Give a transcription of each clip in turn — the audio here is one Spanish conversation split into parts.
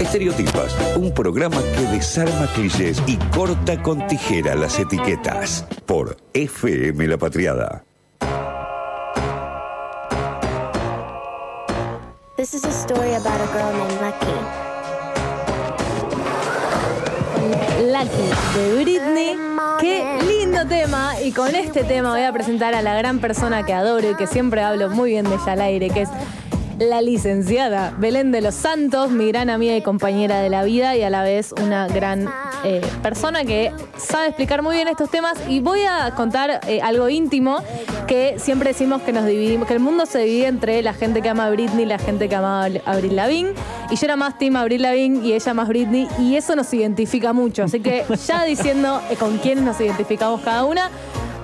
Estereotipas, un programa que desarma clichés y corta con tijera las etiquetas. Por FM La Patriada. This is a story about a girl named Lucky. Lucky de Britney. Qué lindo tema. Y con este tema voy a presentar a la gran persona que adoro y que siempre hablo muy bien de ella al aire, que es la licenciada Belén de los Santos, mi gran amiga y compañera de la vida y a la vez una gran eh, persona que sabe explicar muy bien estos temas. Y voy a contar eh, algo íntimo que siempre decimos que nos dividimos, que el mundo se divide entre la gente que ama a Britney y la gente que ama a Abril Lavigne. Y yo era más team Abril Lavigne y ella más Britney y eso nos identifica mucho. Así que ya diciendo eh, con quiénes nos identificamos cada una,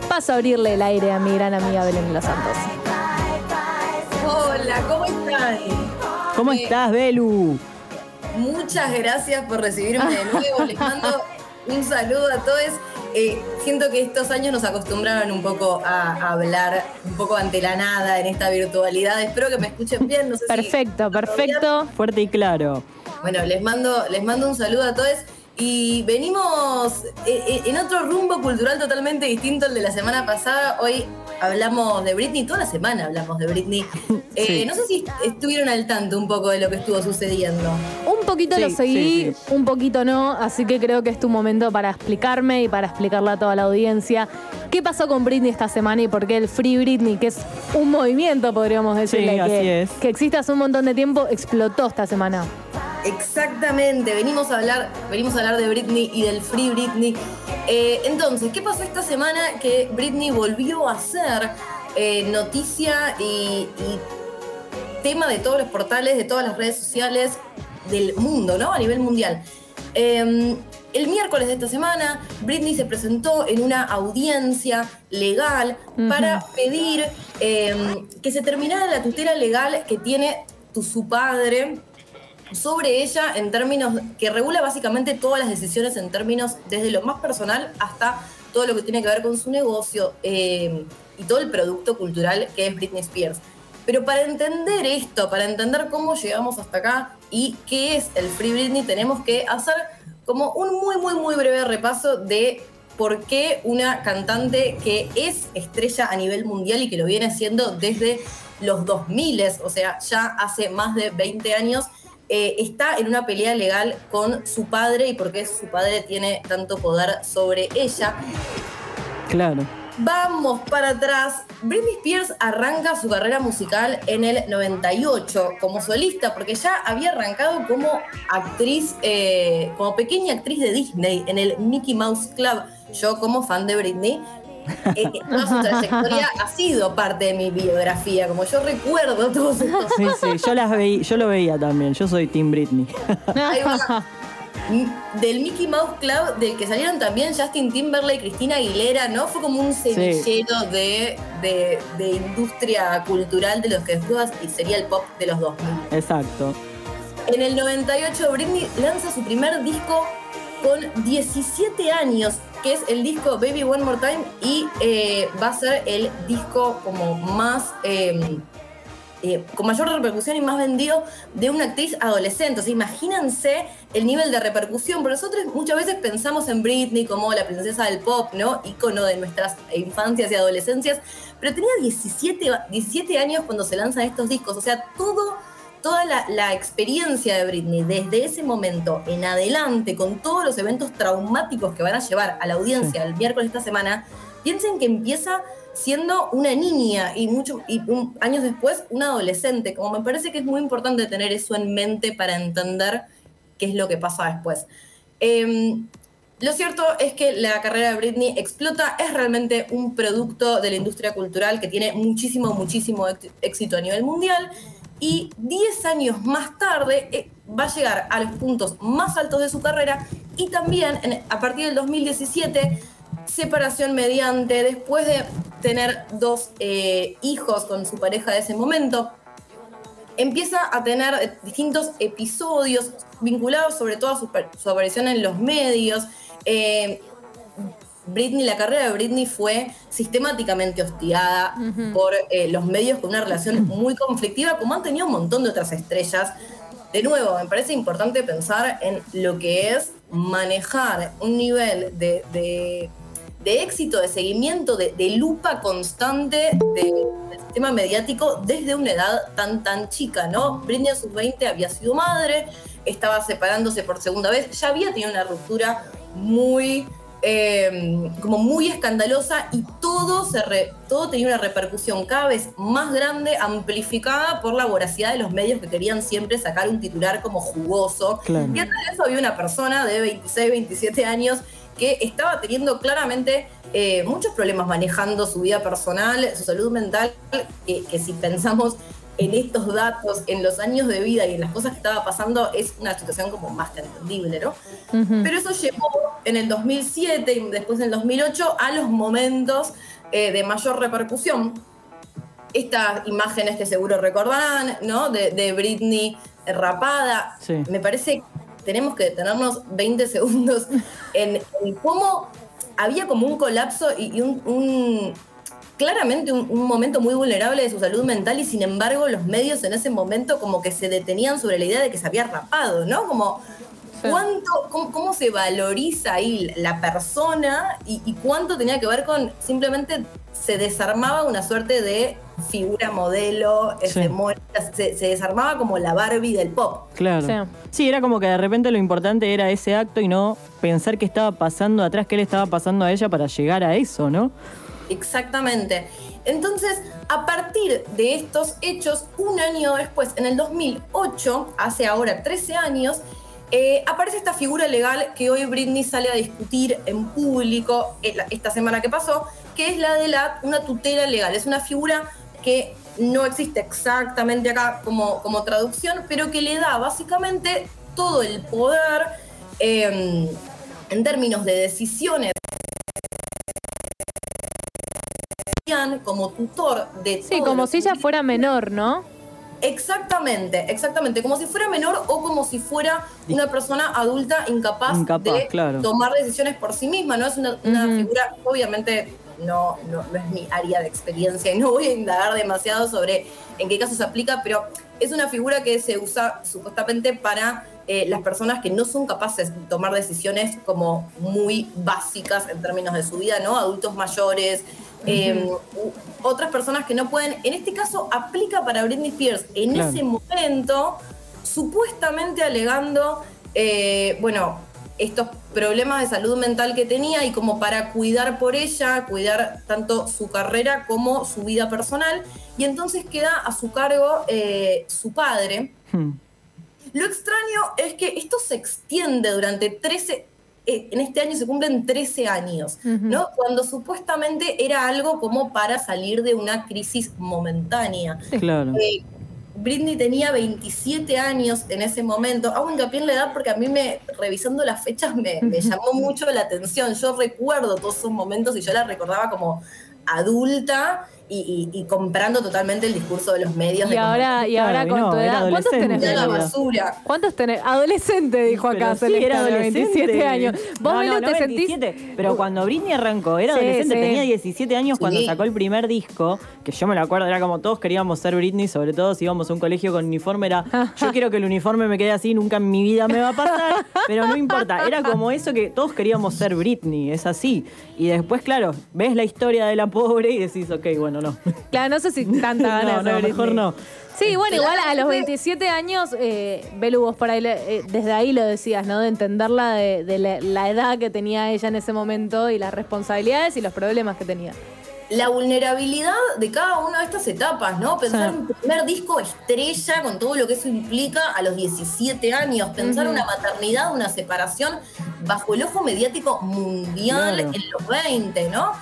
paso a abrirle el aire a mi gran amiga Belén de los Santos. Hola, ¿cómo ¿Cómo Eh, estás, Belu? Muchas gracias por recibirme de nuevo. Les mando un saludo a todos. Eh, siento que estos años nos acostumbraron un poco a, a hablar un poco ante la nada en esta virtualidad. Espero que me escuchen bien. No sé si- Perfecto, perfecto. Fuerte y claro. Bueno, les mando, les mando un saludo a todos. Y venimos eh, eh, en otro rumbo cultural totalmente distinto al de la semana pasada. Hoy hablamos de Britney, toda la semana hablamos de Britney. Eh, Sí. No sé si estuvieron al tanto un poco de lo que estuvo sucediendo. Un poquito Sí, lo seguí, sí, un poquito no, así que creo que es tu momento para explicarme y para explicarle a toda la audiencia qué pasó con Britney esta semana y por qué el Free Britney, que es un movimiento, podríamos decirle, Sí, así que, es. que existe hace un montón de tiempo, explotó esta semana. Exactamente, venimos a hablar, venimos a hablar de Britney y del Free Britney. Eh, entonces, ¿qué pasó esta semana que Britney volvió a ser eh, noticia y, y tema de todos los portales, de todas las redes sociales del mundo, ¿no? A nivel mundial. Eh, el miércoles de esta semana, Britney se presentó en una audiencia legal para pedir eh, que se terminara la tutela legal que tiene tu, su padre sobre ella en términos que regula básicamente todas las decisiones en términos desde lo más personal hasta todo lo que tiene que ver con su negocio eh, y todo el producto cultural que es Britney Spears. Pero para entender esto, para entender cómo llegamos hasta acá y qué es el Free Britney, tenemos que hacer como un muy, muy, muy breve repaso de por qué una cantante que es estrella a nivel mundial y que lo viene haciendo desde los 2000, o sea, ya hace más de 20 años, eh, está en una pelea legal con su padre y por qué su padre tiene tanto poder sobre ella. Claro. Vamos para atrás. Britney Spears arranca su carrera musical en el 98 como solista, porque ya había arrancado como actriz, eh, como pequeña actriz de Disney en el Mickey Mouse Club. Yo como fan de Britney, eh, toda su trayectoria ha sido parte de mi biografía, como yo recuerdo todos estos Sí, sí, yo, las veí, yo lo veía también. Yo soy Team Britney. Del Mickey Mouse Club, del que salieron también Justin Timberlake, Cristina Aguilera, ¿no? Fue como un semillero de, de- de industria cultural de los que después y sería el pop de los 2000. Exacto. En el 98, Britney lanza su primer disco con 17 años, que es el disco Baby One More Time, y eh, va a ser el disco como más. eh, eh, con mayor repercusión y más vendido de una actriz adolescente. O sea, imagínense el nivel de repercusión. Porque nosotros muchas veces pensamos en Britney como la princesa del pop, ¿no? Ícono de nuestras infancias y adolescencias. Pero tenía 17, 17 años cuando se lanzan estos discos. O sea, todo toda la, la experiencia de Britney desde ese momento en adelante, con todos los eventos traumáticos que van a llevar a la audiencia el miércoles de esta semana, piensen que empieza siendo una niña y, mucho, y un- años después una adolescente. Como me parece que es muy importante tener eso en mente para entender qué es lo que pasa después. Em, lo cierto es que la carrera de Britney explota, es realmente un producto de la industria cultural que tiene muchísimo, muchísimo éxito a nivel mundial y 10 años más tarde eh, va a llegar a los puntos más altos de su carrera y también a partir del 2017 separación mediante, después de tener dos eh, hijos con su pareja de ese momento, empieza a tener eh, distintos episodios vinculados sobre todo a su, aparición en los medios. Britney, la carrera de Britney fue sistemáticamente hostigada por eh, los medios con una relación muy conflictiva, como han tenido un montón de otras estrellas. de nuevo, me parece importante pensar en lo que es manejar un nivel de, de- de éxito, de seguimiento, de, de lupa constante de- del sistema mediático desde una edad tan, tan chica, ¿no? Britney a sus 20 había sido madre, estaba separándose por segunda vez, ya había tenido una ruptura muy, eh, como muy escandalosa y todo, se re- todo tenía una repercusión cada vez más grande, amplificada por la voracidad de los medios que querían siempre sacar un titular como jugoso. Claro. Y atrás de eso había una persona de 26, 27 años que estaba teniendo claramente eh, muchos problemas manejando su vida personal, su salud mental, que, que si pensamos en estos datos, en los años de vida y en las cosas que estaba pasando, es una situación como más que entendible, ¿no? Pero eso llevó en el 2007 y después en el 2008 a los momentos eh, de mayor repercusión. Estas imágenes que seguro recordarán, ¿no? De, de Britney rapada. Sí. Me parece que tenemos que detenernos 20 segundos en, en cómo había como un colapso y, y un, un- claramente un, un momento muy vulnerable de su salud mental y sin embargo los medios en ese momento como que se detenían sobre la idea de que se había rapado, ¿no? Como cuánto, cómo, cómo se valoriza ahí la persona y, y cuánto tenía que ver con simplemente se desarmaba una suerte de figura modelo, Sí. hegemónica, se, se desarmaba como la Barbie del pop. Claro. Sí. Sí. era como que de repente lo importante era ese acto y no pensar qué estaba pasando atrás, qué le estaba pasando a ella para llegar a eso, ¿no? Exactamente. Entonces, a partir de estos hechos, un año después, en el 2008, hace ahora 13 años, eh, aparece esta figura legal que hoy Britney sale a discutir en público eh, esta semana que pasó, que es la de la, una tutela legal. Es una figura que no existe exactamente acá como, como traducción, pero que le da básicamente todo el poder eh, en términos de decisiones como tutor de Sí, como si ella fuera menor, ¿no? Exactamente, exactamente. Como si fuera menor o como si fuera una persona adulta incapaz, Incapaz, de claro. tomar decisiones por sí misma. No es una, figura, obviamente no, no, no es mi área de experiencia y no voy a indagar demasiado sobre en qué caso se aplica, pero es una figura que se usa supuestamente para eh, las personas que no son capaces de tomar decisiones como muy básicas en términos de su vida, ¿no? Adultos mayores, eh, otras personas que no pueden. En este caso aplica para Britney Spears. En Claro. ese momento, supuestamente alegando, eh, bueno, estos problemas de salud mental que tenía y como para cuidar por ella, cuidar tanto su carrera como su vida personal. Y entonces queda a su cargo eh, su padre. Hmm. Lo extraño es que esto se extiende durante 13, eh, en este año se cumplen 13 años, ¿no? Cuando supuestamente era algo como para salir de una crisis momentánea. Claro. Eh, Britney tenía 27 años en ese momento. Hago hincapié en la edad porque a mí, me, revisando las fechas, me, me llamó mucho la atención. Yo recuerdo todos esos momentos y yo la recordaba como adulta y, y- y comprando totalmente el discurso de los medios. Y de ahora, y Claro, ahora y con no, tu edad. ¿Cuántos tenés, adolescente. "Mira la Belu? basura. ¿Cuántos tenés? Adolescente, dijo acá sí, Celeste, era de adolescente. 27 años. ¿Vos, no, no, no, te sentís...? 27, Pero cuando Britney arrancó, era Sí, adolescente, sí. tenía 17 años cuando sacó el primer disco, que yo me lo acuerdo, era como todos queríamos ser Britney, sobre todo si íbamos a un colegio con uniforme, era yo quiero que el uniforme me quede así, nunca en mi vida me va a pasar, pero no importa, era como eso que todos queríamos ser Britney, es así. Y después, claro, ves la historia de la pobre y decís, ok, bueno, no. Claro, no sé si tanta ganas No, no, Britney. mejor no. Sí, bueno, igual a los Claramente- 27 años, eh, Belu, vos por ahí, eh, desde ahí lo decías, ¿no? De entenderla de, de la, la edad que tenía ella en ese momento y las responsabilidades y los problemas que tenía. la vulnerabilidad de cada una de estas etapas, ¿no? Pensar Sí. un primer disco estrella con todo lo que eso implica a los 17 años, pensar una maternidad, una separación bajo el ojo mediático mundial Claro. en los 20, ¿no?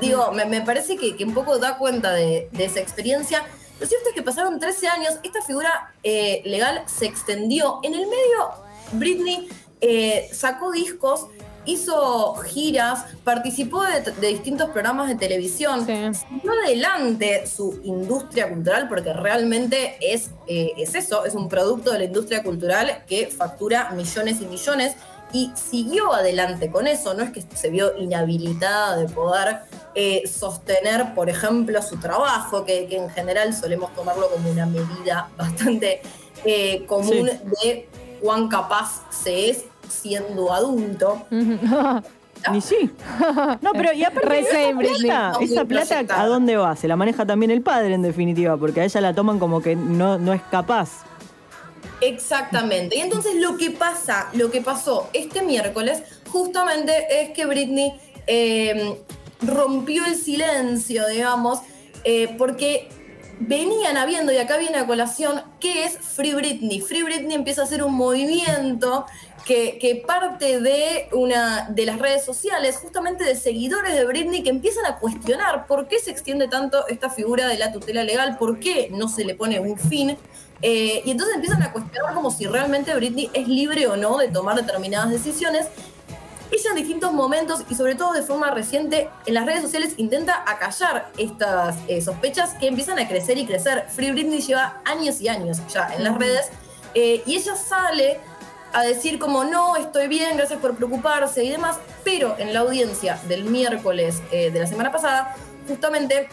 Digo, me, me parece que, que un poco da cuenta de, de esa experiencia. Lo cierto es que pasaron 13 años, esta figura eh, legal se extendió. En el medio, Britney eh, sacó discos, hizo giras, participó de, de distintos programas de televisión, Sí. siguió adelante su industria cultural, porque realmente es, eh, es eso, es un producto de la industria cultural que factura millones y millones y siguió adelante con eso, no es que se vio inhabilitada de poder eh, sostener, por ejemplo, su trabajo, que, que en general solemos tomarlo como una medida bastante eh, común de cuán capaz se es siendo adulto. Ni sí. No, pero y aparte, esa plata, esa plata. ¿a dónde va? Se la maneja también el padre, en definitiva, porque a ella la toman como que no, no es capaz. Exactamente. Y entonces lo que pasa, lo que pasó este miércoles, justamente es que Britney eh, rompió el silencio, digamos, eh, porque venían habiendo, y acá viene a colación, ¿qué es Free Britney? Free Britney empieza a ser un movimiento que, que parte de, una, de las redes sociales, justamente de seguidores de Britney, que empiezan a cuestionar por qué se extiende tanto esta figura de la tutela legal, por qué no se le pone un fin. Eh, y entonces empiezan a cuestionar como si realmente Britney es libre o no de tomar determinadas decisiones. Ella en distintos momentos y sobre todo de forma reciente en las redes sociales intenta acallar estas eh, sospechas que empiezan a crecer y crecer. Free Britney lleva años y años ya en las redes eh, y ella sale a decir como no, estoy bien, gracias por preocuparse y demás, pero en la audiencia del miércoles eh, de la semana pasada, justamente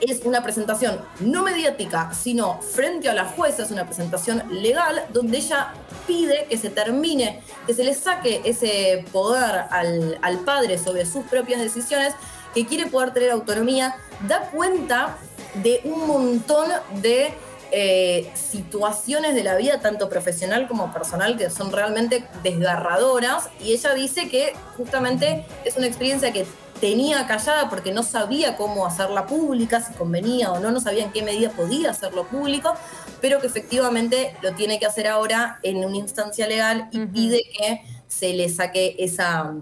es una presentación no mediática, sino frente a la jueza, es una presentación legal donde ella pide que se termine, que se le saque ese poder al, al padre sobre sus propias decisiones, que quiere poder tener autonomía, da cuenta de un montón de eh, situaciones de la vida, tanto profesional como personal, que son realmente desgarradoras. Y ella dice que justamente es una experiencia que tenía callada porque no sabía cómo hacerla pública, si convenía o no, no sabía en qué medida podía hacerlo público, pero que efectivamente lo tiene que hacer ahora en una instancia legal y pide que se le saque esa,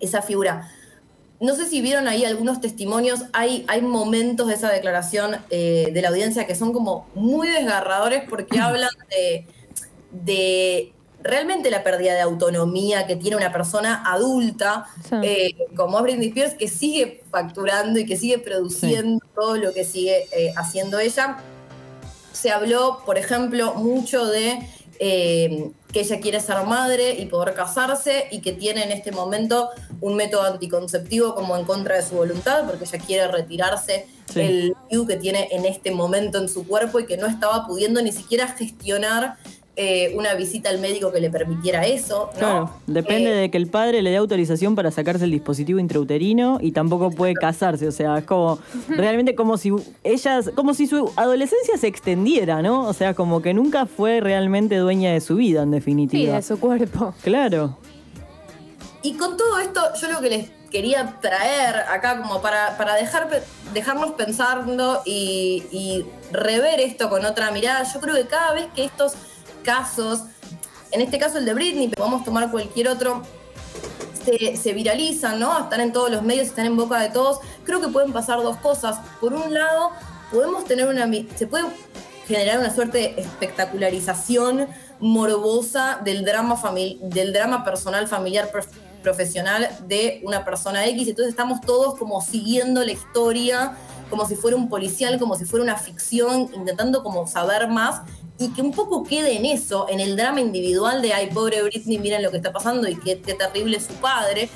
esa figura. No sé si vieron ahí algunos testimonios, hay, hay momentos de esa declaración eh, de la audiencia que son como muy desgarradores porque hablan de, de realmente la pérdida de autonomía que tiene una persona adulta, Sí. eh, como es Britney Spears, que sigue facturando y que sigue produciendo todo lo que sigue eh, haciendo ella. Se habló, por ejemplo, mucho de eh, que ella quiere ser madre y poder casarse y que tiene en este momento un método anticonceptivo como en contra de su voluntad, porque ella quiere retirarse Sí. el IU que tiene en este momento en su cuerpo y que no estaba pudiendo ni siquiera gestionar eh, una visita al médico que le permitiera eso. ¿no? Claro, depende Eh, de que el padre le dé autorización para sacarse el dispositivo intrauterino y tampoco puede casarse. O sea, es como realmente como si ellas, como si su adolescencia se extendiera, ¿no? O sea, como que nunca fue realmente dueña de su vida, en Sí, definitiva. de su cuerpo. Claro. Y con todo esto, yo lo que les quería traer acá como para, para dejar, dejarnos pensando y, y rever esto con otra mirada, yo creo que cada vez que estos casos, en este caso el de Britney, pero podemos tomar cualquier otro, se, se viralizan, ¿no? Están en todos los medios, están en boca de todos, creo que pueden pasar dos cosas. Por un lado, podemos tener una... Se puede generar una suerte de espectacularización morbosa del drama, famili- del drama personal, familiar, prof- profesional de una persona X. Entonces estamos todos como siguiendo la historia, como si fuera un policial, como si fuera una ficción, intentando como saber más y que un poco quede en eso, en el drama individual de, ay, pobre Britney, miren lo que está pasando y qué, qué terrible es su padre.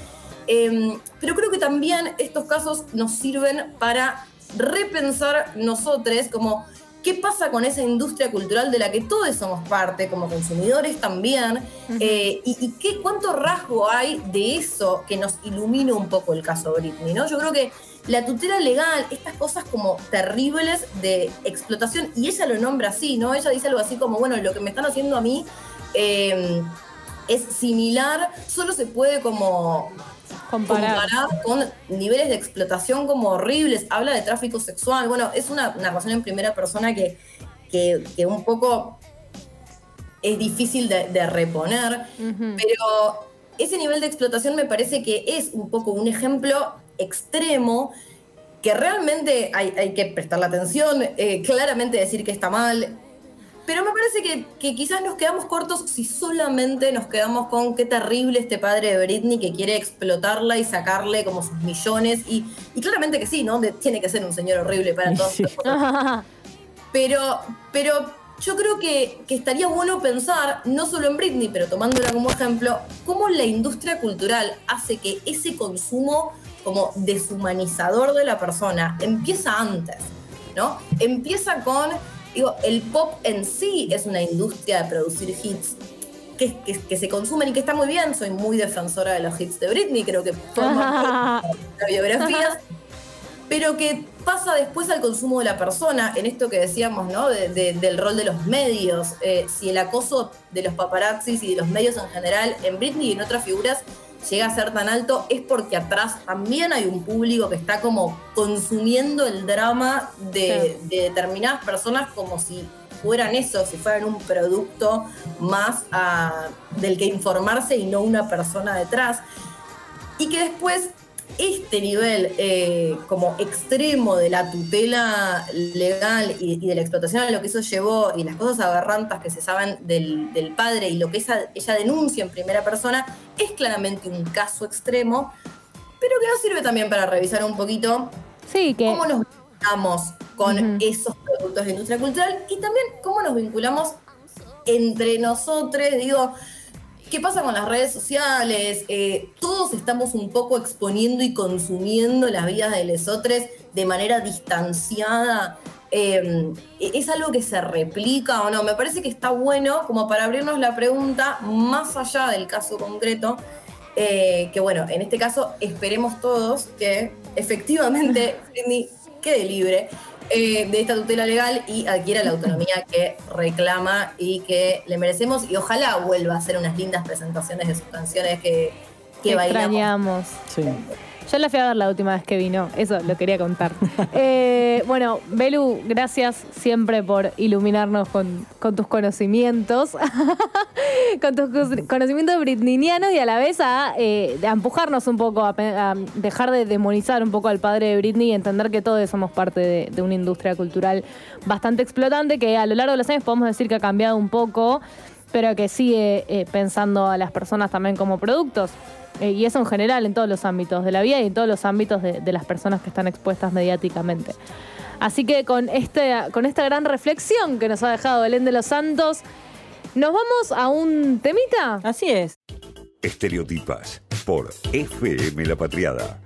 Eh, pero creo que también estos casos nos sirven para repensar nosotros como qué pasa con esa industria cultural de la que todos somos parte, como consumidores también, eh, y, y qué, cuánto rasgo hay de eso que nos ilumina un poco el caso Britney, ¿no? Yo creo que la tutela legal, estas cosas como terribles de explotación, y ella lo nombra así, ¿no? Ella dice algo así como, bueno, lo que me están haciendo a mí eh, es similar, solo se puede como Comparar. comparar con niveles de explotación como horribles, habla de tráfico sexual, bueno, es una narración en primera persona que, que, que un poco es difícil de, de reponer, pero ese nivel de explotación me parece que es un poco un ejemplo extremo que realmente hay, hay que prestarle atención, eh, claramente decir que está mal, pero me parece que, que quizás nos quedamos cortos si solamente nos quedamos con qué terrible este padre de Britney que quiere explotarla y sacarle como sus millones. Y, y claramente que sí, ¿no? De- tiene que ser un señor horrible para todos. Sí. Pero, pero yo creo que, que estaría bueno pensar, no solo en Britney, pero tomándola como ejemplo, cómo la industria cultural hace que ese consumo como deshumanizador de la persona empieza antes, ¿no? Empieza con Digo, el pop en sí es una industria de producir hits que, que- que se consumen y que está muy bien. Soy muy defensora de los hits de Britney, creo que forman parte de la biografía. Pero que pasa después al consumo de la persona, en esto que decíamos, ¿no? De- de- del rol de los medios. Eh, si el acoso de los paparazzis y de los medios en general, en Britney y en otras figuras, llega a ser tan alto, es porque atrás también hay un público que está como consumiendo el drama de, de determinadas personas como si fueran eso, si fueran un producto más ah, del que informarse y no una persona detrás. Y que después este nivel eh, como extremo de la tutela legal y, y de la explotación a lo que eso llevó y las cosas aberrantes que se saben del, del padre y lo que esa- ella denuncia en primera persona es claramente un caso extremo, pero que nos sirve también para revisar un poquito Sí, que. cómo nos vinculamos con esos productos de industria cultural y también cómo nos vinculamos entre nosotros, digo, ¿qué pasa con las redes sociales? Eh, todos estamos un poco exponiendo y consumiendo las vidas de lesotres de manera distanciada. Eh, ¿Es algo que se replica o no? Me parece que está bueno como para abrirnos la pregunta más allá del caso concreto. eh, que bueno, en este caso esperemos todos que efectivamente Britney quede libre eh, de esta tutela legal y adquiera la autonomía que reclama y que le merecemos y ojalá vuelva a hacer unas lindas presentaciones de sus canciones que, que que bailamos. extrañamos. Sí. Yo la fui a ver la última vez que vino, eso lo quería contar. Eh, bueno, Belu, gracias siempre por iluminarnos con, con tus conocimientos, con tus conocimientos britninianos y a la vez a, eh, a empujarnos un poco, a, dejar de demonizar un poco al padre de Britney y entender que todos somos parte de, de una industria cultural bastante explotante que a lo largo de los años podemos decir que ha cambiado un poco, pero que sigue eh, pensando a las personas también como productos. Eh, y eso en general en todos los ámbitos de la vida y en todos los ámbitos de, de las personas que están expuestas mediáticamente. Así que con, este, con esta gran reflexión que nos ha dejado Belén de los Santos, nos vamos a un temita. Así es. Estereotipas por FM La Patriada.